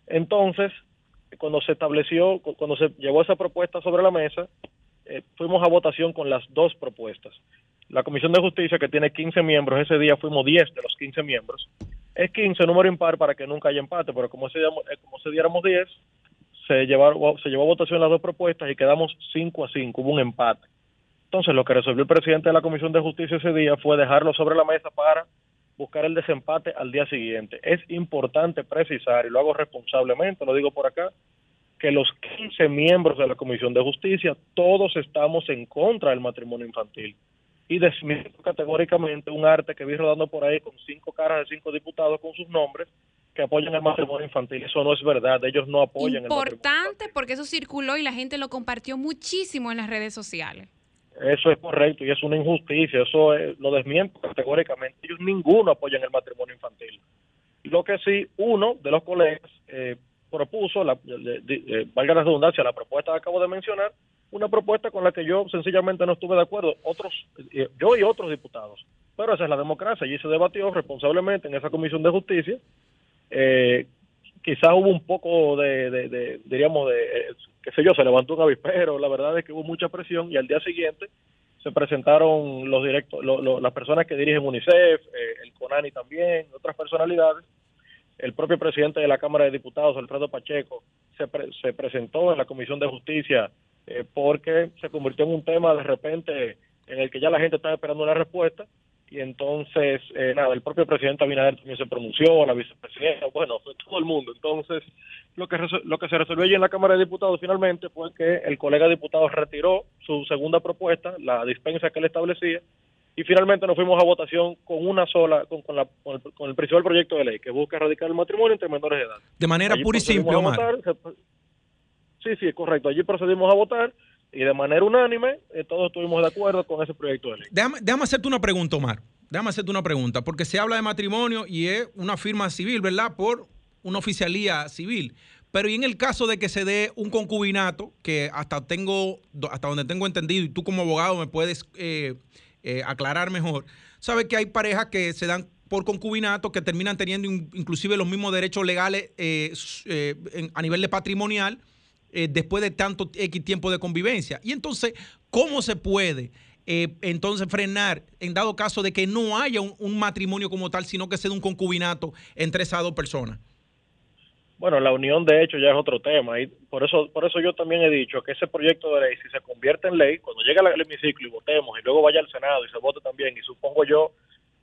Entonces, cuando se estableció, cuando se llevó esa propuesta sobre la mesa, eh, fuimos a votación con las dos propuestas. La Comisión de Justicia, que tiene 15 miembros, ese día fuimos 10 de los 15 miembros. Es 15, número impar para que nunca haya empate, pero como se, eh, como se diéramos 10, se, llevaron, se llevó a votación las dos propuestas y quedamos 5 a 5, hubo un empate. Entonces, lo que resolvió el presidente de la Comisión de Justicia ese día fue dejarlo sobre la mesa para buscar el desempate al día siguiente. Es importante precisar, y lo hago responsablemente, lo digo por acá, que los 15 miembros de la Comisión de Justicia, todos estamos en contra del matrimonio infantil. Y desmiento categóricamente un arte que vi rodando por ahí con cinco caras de cinco diputados con sus nombres, que apoyan el matrimonio infantil. Eso no es verdad, ellos no apoyan Importante el Importante porque eso circuló y la gente lo compartió muchísimo en las redes sociales. Eso es correcto y es una injusticia, eso lo desmiento categóricamente. Ellos ninguno apoyan el matrimonio infantil. Lo que sí, uno de los colegas eh, propuso, la, valga la redundancia, la propuesta que acabo de mencionar, una propuesta con la que yo sencillamente no estuve de acuerdo, otros, eh, yo y otros diputados. Pero esa es la democracia, y se debatió responsablemente en esa comisión de justicia eh, quizás hubo un poco de, diríamos, de, eh, qué sé yo, se levantó un avispero, la verdad es que hubo mucha presión y al día siguiente se presentaron los directos, las personas que dirigen UNICEF, eh, el CONANI también, otras personalidades. El propio presidente de la Cámara de Diputados, Alfredo Pacheco, se, se presentó en la Comisión de Justicia eh, porque se convirtió en un tema de repente en el que ya la gente estaba esperando una respuesta y entonces, eh, nada, el propio presidente Abinader también se pronunció, la vicepresidenta, bueno, fue todo el mundo. Entonces, lo que, lo que se resolvió allí en la Cámara de Diputados finalmente fue que el colega diputado retiró su segunda propuesta, la dispensa que él establecía, y finalmente nos fuimos a votación con una sola, con, con, la, con, el, principal proyecto de ley que busca erradicar el matrimonio entre menores de edad. De manera pura y simple, Omar. sí, sí, correcto. Allí procedimos a votar y de manera unánime eh, todos estuvimos de acuerdo con ese proyecto de ley. Déjame, déjame, hacerte una pregunta, Omar. Déjame hacerte una pregunta, porque se habla de matrimonio y es una firma civil, ¿verdad? Por una oficialía civil. Pero y en el caso de que se dé un concubinato, que hasta tengo, hasta donde tengo entendido, y tú como abogado me puedes eh, eh, aclarar mejor, sabes que hay parejas que se dan por concubinato que terminan teniendo inclusive los mismos derechos legales a nivel de patrimonial eh, después de tanto X tiempo de convivencia. Y entonces, ¿cómo se puede eh, entonces frenar en dado caso de que no haya un, matrimonio como tal, sino que sea un concubinato entre esas dos personas? Bueno, la unión de hecho ya es otro tema y por eso por eso yo también he dicho que ese proyecto de ley si se convierte en ley, cuando llegue al hemiciclo y votemos y luego vaya al Senado y se vote también y supongo yo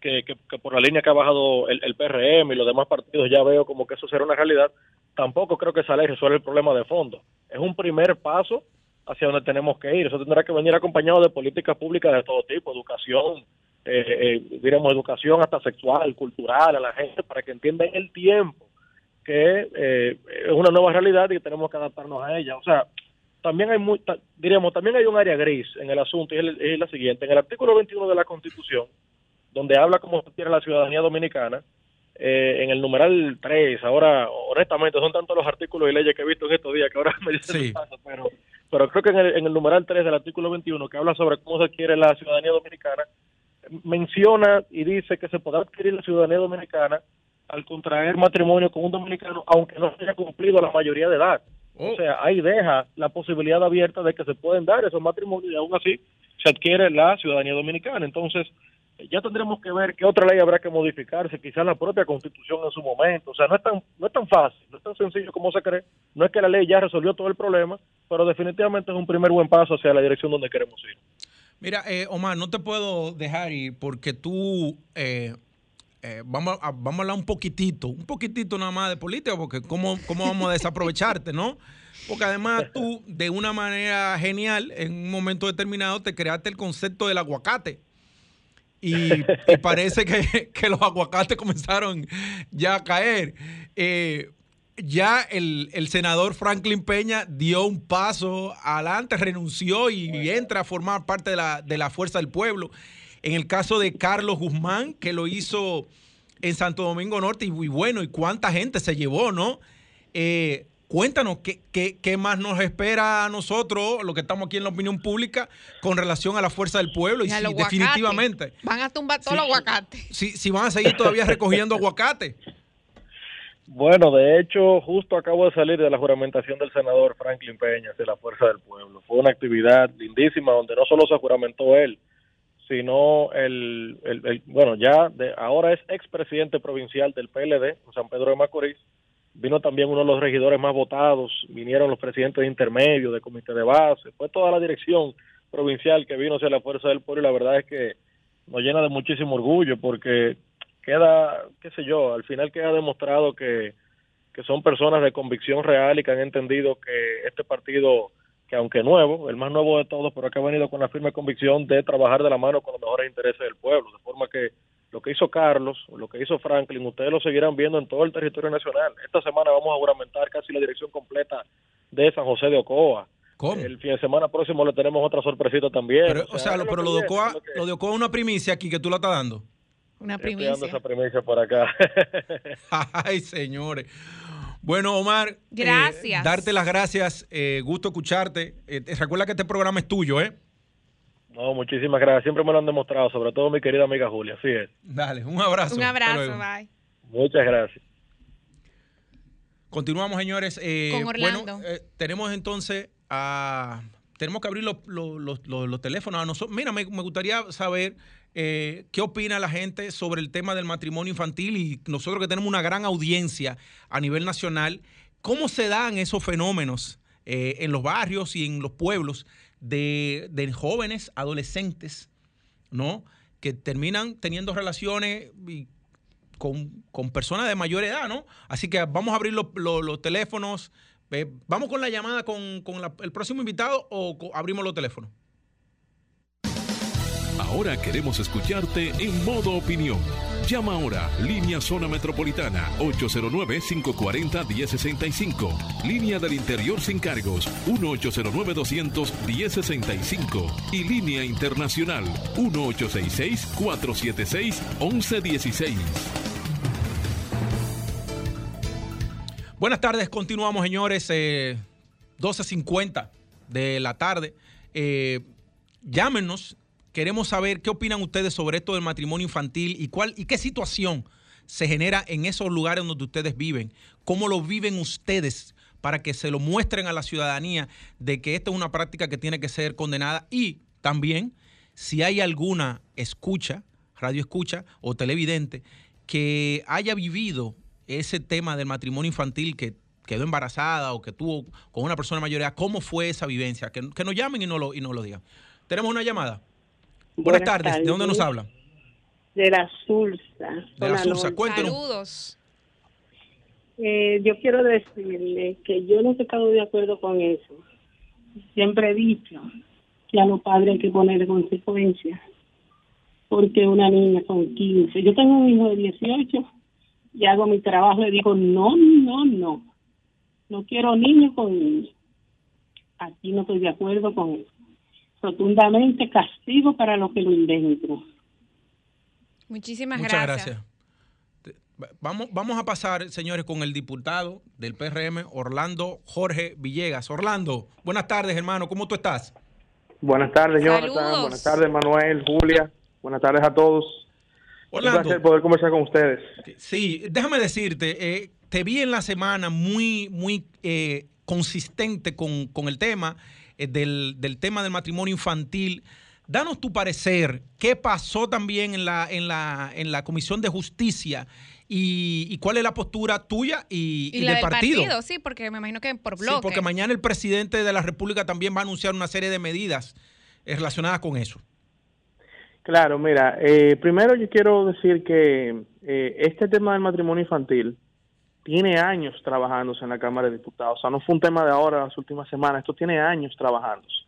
que, por la línea que ha bajado el, PRM y los demás partidos ya veo como que eso será una realidad, tampoco creo que esa ley resuelva el problema de fondo. Es un primer paso hacia donde tenemos que ir. Eso tendrá que venir acompañado de políticas públicas de todo tipo, educación, eh, eh, diremos educación hasta sexual, cultural a la gente, para que entiendan el tiempo que eh, es una nueva realidad y tenemos que adaptarnos a ella. O sea, también hay muy, diríamos, también hay un área gris en el asunto y es, la siguiente. En el artículo 21 de la Constitución, donde habla cómo se tiene la ciudadanía dominicana, eh, en el numeral 3, ahora, honestamente, son tantos los artículos y leyes que he visto en estos días que ahora me dicen pero, pero creo que en el, en el numeral 3 del artículo 21, que habla sobre cómo se adquiere la ciudadanía dominicana, menciona y dice que se podrá adquirir la ciudadanía dominicana al contraer matrimonio con un dominicano, aunque no haya cumplido la mayoría de edad. O oh. sea, ahí deja la posibilidad abierta de que se pueden dar esos matrimonios y aún así se adquiere la ciudadanía dominicana. Entonces, ya tendremos que ver qué otra ley habrá que modificarse, quizás la propia constitución en su momento. O sea, no es tan, no es tan fácil, no es tan sencillo como se cree. No es que la ley ya resolvió todo el problema, pero definitivamente es un primer buen paso hacia la dirección donde queremos ir. Mira, eh, Omar, no te puedo dejar ir porque tú, eh, eh, vamos, a, vamos a hablar un poquitito, un poquitito nada más de política, porque cómo, cómo vamos a desaprovecharte, ¿no? Porque además tú, de una manera genial, en un momento determinado, te creaste el concepto del aguacate. Y, parece que, los aguacates comenzaron ya a caer. Eh, ya el, senador Franklin Peña dio un paso adelante, renunció y, entra a formar parte de la, de la Fuerza del Pueblo. En el caso de Carlos Guzmán, que lo hizo en Santo Domingo Norte, y, bueno, y cuánta gente se llevó, ¿no? Eh, Cuéntanos ¿qué, qué, más nos espera a nosotros, los que estamos aquí en la opinión pública, con relación a la fuerza del pueblo. Y, si definitivamente. Van a tumbar todos los aguacates. Si, si van a seguir todavía recogiendo aguacate. Bueno, de hecho, justo acabo de salir de la juramentación del senador Franklin Peña de la Fuerza del Pueblo. Fue una actividad lindísima donde no solo se juramentó él, sino el, el, bueno, ya de, ahora es expresidente provincial del PLD, San Pedro de Macorís, vino también uno de los regidores más votados, vinieron los presidentes de intermedio, de comité de base, fue toda la dirección provincial que vino hacia la fuerza del pueblo y la verdad es que nos llena de muchísimo orgullo porque queda, qué sé yo, al final queda demostrado que, que son personas de convicción real y que han entendido que este partido, que aunque nuevo, el más nuevo de todos, pero que ha venido con la firme convicción de trabajar de la mano con los mejores intereses del pueblo, de forma que lo que hizo Carlos, lo que hizo Franklin, ustedes lo seguirán viendo en todo el territorio nacional. Esta semana vamos a juramentar casi la dirección completa de San José de Ocoa. ¿Cómo? El fin de semana próximo le tenemos otra sorpresita también. Pero, o sea, lo, pero lo de Ocoa, lo de Ocoa es una primicia aquí que tú la estás dando. Una primicia. Estoy dando esa primicia por acá. Ay, señores. Bueno, Omar. Eh, gracias. darte las gracias. Eh, gusto escucharte. Eh, recuerda que este programa es tuyo, ¿eh? No, muchísimas gracias. Siempre me lo han demostrado, sobre todo mi querida amiga Julia. Así es. Dale, un abrazo. Un abrazo, bye. Muchas gracias. Continuamos, señores. Eh, Con Orlando. Bueno, eh, tenemos entonces a. Tenemos que abrir los, los, teléfonos a nosotros. Mira, me, gustaría saber eh, qué opina la gente sobre el tema del matrimonio infantil y nosotros que tenemos una gran audiencia a nivel nacional, ¿cómo se dan esos fenómenos en los barrios y en los pueblos de, jóvenes, adolescentes, ¿no? Que terminan teniendo relaciones con, personas de mayor edad, ¿no? Así que vamos a abrir los, teléfonos. Eh, ¿Vamos con la llamada con, el próximo invitado o abrimos los teléfonos? Ahora queremos escucharte en modo opinión. Llama ahora, línea zona metropolitana 809-540-1065. Línea del interior sin cargos 1809-200-1065. Y línea internacional 1866-476-1116. Buenas tardes, continuamos señores, 12.50 eh, de la tarde. Eh, llámenos Queremos saber qué opinan ustedes sobre esto del matrimonio infantil y cuál y qué situación se genera en esos lugares donde ustedes viven. ¿Cómo lo viven ustedes para que se lo muestren a la ciudadanía de que esto es una práctica que tiene que ser condenada y también si hay alguna escucha, radio escucha o televidente que haya vivido ese tema del matrimonio infantil que quedó embarazada o que tuvo con una persona de mayoría, ¿cómo fue esa vivencia? Que, nos llamen y no lo, y nos lo digan. Tenemos una llamada. Buenas, tardes. ¿De dónde nos habla? de la Sursa. De la Sursa, cuéntanos. Saludos. Eh, yo quiero decirle que yo no he estado de acuerdo con eso. Siempre he dicho que a los padres hay que poner consecuencias. Porque una niña con 15, yo tengo un hijo de 18 y hago mi trabajo y digo, no, no, no. No quiero niños con niños. Aquí no estoy de acuerdo con eso. Rotundamente castigo para los que lo inventen. Muchísimas Muchas gracias. Vamos, vamos a pasar, señores, con el diputado del PRM, Orlando Jorge Villegas. Orlando, buenas tardes, hermano. ¿Cómo tú estás? Buenas tardes, Jonathan. Buenas tardes, Manuel, Julia. Buenas tardes a todos. Orlando, Un placer poder conversar con ustedes. Sí, déjame decirte, eh, te vi en la semana muy, muy eh, consistente con, con, el tema del, del tema del matrimonio infantil. Danos tu parecer, qué pasó también en la, en la, en la Comisión de Justicia y, cuál es la postura tuya y, y, del, partido. Sí, porque me imagino que por bloque. Sí, porque mañana el presidente de la República también va a anunciar una serie de medidas eh, relacionadas con eso. Claro, mira, eh, primero yo quiero decir que eh, este tema del matrimonio infantil tiene años trabajándose en la Cámara de Diputados. O sea, no fue un tema de ahora, las últimas semanas, esto tiene años trabajándose.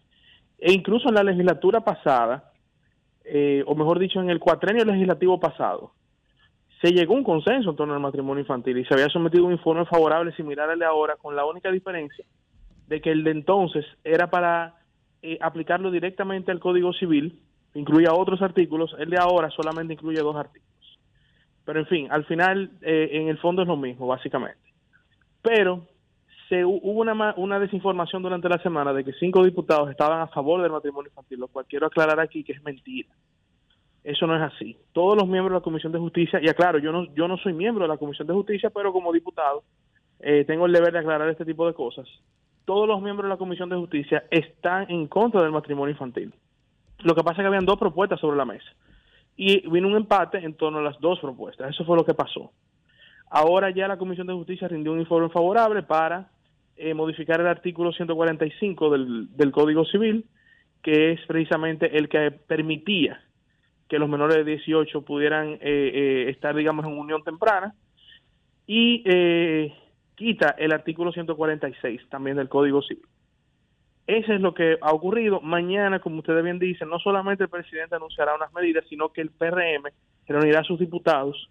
E incluso en la legislatura pasada, eh, o mejor dicho, en el cuatrenio legislativo pasado, se llegó a un consenso en torno al matrimonio infantil y se había sometido un informe favorable similar al de ahora, con la única diferencia de que el de entonces era para eh, aplicarlo directamente al Código Civil, incluía otros artículos, el de ahora solamente incluye dos artículos. Pero en fin, al final, eh, en el fondo es lo mismo, básicamente. Pero se, hubo una, una desinformación durante la semana de que cinco diputados estaban a favor del matrimonio infantil, lo cual quiero aclarar aquí que es mentira. Eso no es así. Todos los miembros de la Comisión de Justicia, y aclaro, yo no, yo no soy miembro de la Comisión de Justicia, pero como diputado eh, tengo el deber de aclarar este tipo de cosas. Todos los miembros de la Comisión de Justicia están en contra del matrimonio infantil. Lo que pasa es que habían dos propuestas sobre la mesa. Y vino un empate en torno a las dos propuestas. Eso fue lo que pasó. Ahora ya la Comisión de Justicia rindió un informe favorable para eh, modificar el artículo 145 del, del Código Civil, que es precisamente el que permitía que los menores de 18 pudieran eh, eh, estar, digamos, en unión temprana, y quita el artículo 146 también del Código Civil. Eso es lo que ha ocurrido. Mañana, como ustedes bien dicen, no solamente el presidente anunciará unas medidas, sino que el PRM reunirá a sus diputados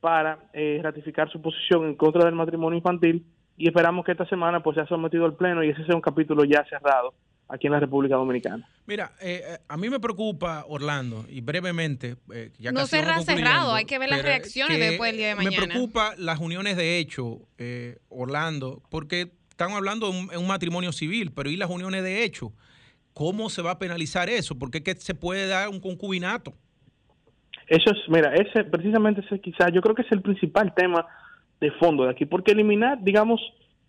para ratificar su posición en contra del matrimonio infantil y esperamos que esta semana pues sea sometido al pleno y ese sea un capítulo ya cerrado aquí en la República Dominicana. Mira, eh, eh, a mí me preocupa, Orlando, y brevemente, eh, ya no cerra cerrado, hay que ver las reacciones después del día de mañana. Me preocupa las uniones de hecho, Orlando, porque estamos hablando de un, matrimonio civil, pero ¿y las uniones de hecho? ¿Cómo se va a penalizar eso? Porque es que se puede dar un concubinato. Eso es, mira, ese precisamente ese quizás, yo creo que es el principal tema de fondo de aquí, porque eliminar, digamos,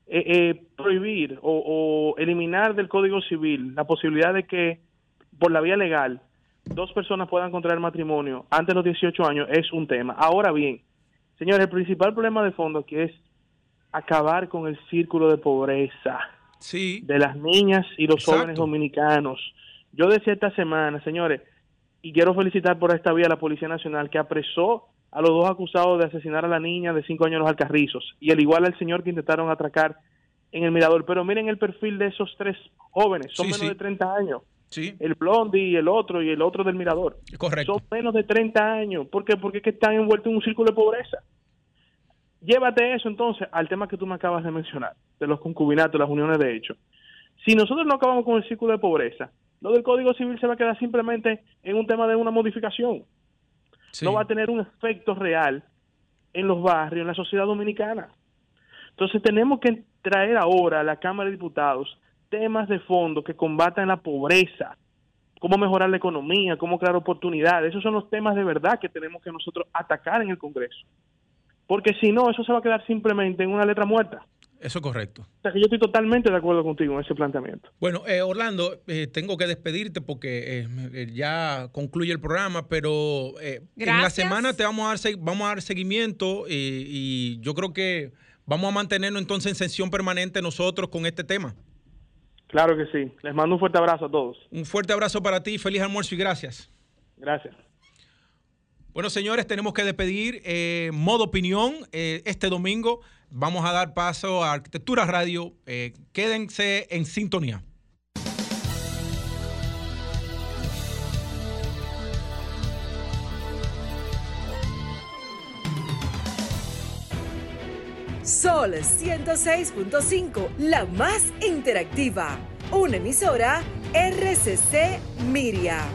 eh, eh, prohibir o, eliminar del Código Civil la posibilidad de que por la vía legal dos personas puedan contraer matrimonio antes de los 18 años es un tema. Ahora bien, señores, el principal problema de fondo aquí es acabar con el círculo de pobreza sí. de las niñas y los jóvenes dominicanos. Yo decía esta semana, señores, y quiero felicitar por esta vía a la Policía Nacional que apresó a los dos acusados de asesinar a la niña de cinco años en los Alcarrizos y al igual al señor que intentaron atracar en el Mirador. Pero miren el perfil de esos tres jóvenes, son menos de 30 años. Sí. El Blondie y el otro y el otro del Mirador. Correcto. Son menos de 30 años. ¿Por qué? Porque es que están envueltos en un círculo de pobreza. Llévate eso entonces al tema que tú me acabas de mencionar, de los concubinatos, las uniones de hecho. Si nosotros no acabamos con el círculo de pobreza, lo del Código Civil se va a quedar simplemente en un tema de una modificación no va a tener un efecto real en los barrios, en la sociedad dominicana. Entonces tenemos que traer ahora a la Cámara de Diputados temas de fondo que combatan la pobreza, cómo mejorar la economía, cómo crear oportunidades. Esos son los temas de verdad que tenemos que nosotros atacar en el Congreso. Porque si no, eso se va a quedar simplemente en una letra muerta. Eso es correcto. O sea que yo estoy totalmente de acuerdo contigo en ese planteamiento. Bueno, eh, Orlando, eh, tengo que despedirte porque eh, ya concluye el programa, pero en la semana te vamos a dar, vamos a dar seguimiento y yo creo que vamos a mantenernos entonces en sesión permanente nosotros con este tema. Claro que sí. Les mando un fuerte abrazo a todos. Un fuerte abrazo para ti, feliz almuerzo y gracias. Gracias. Bueno, señores, tenemos que despedir eh, modo opinión eh, este domingo. Vamos a dar paso a Arquitectura Radio. Eh, quédense en sintonía. Sol 106.5, la más interactiva. Una emisora RCC Miria.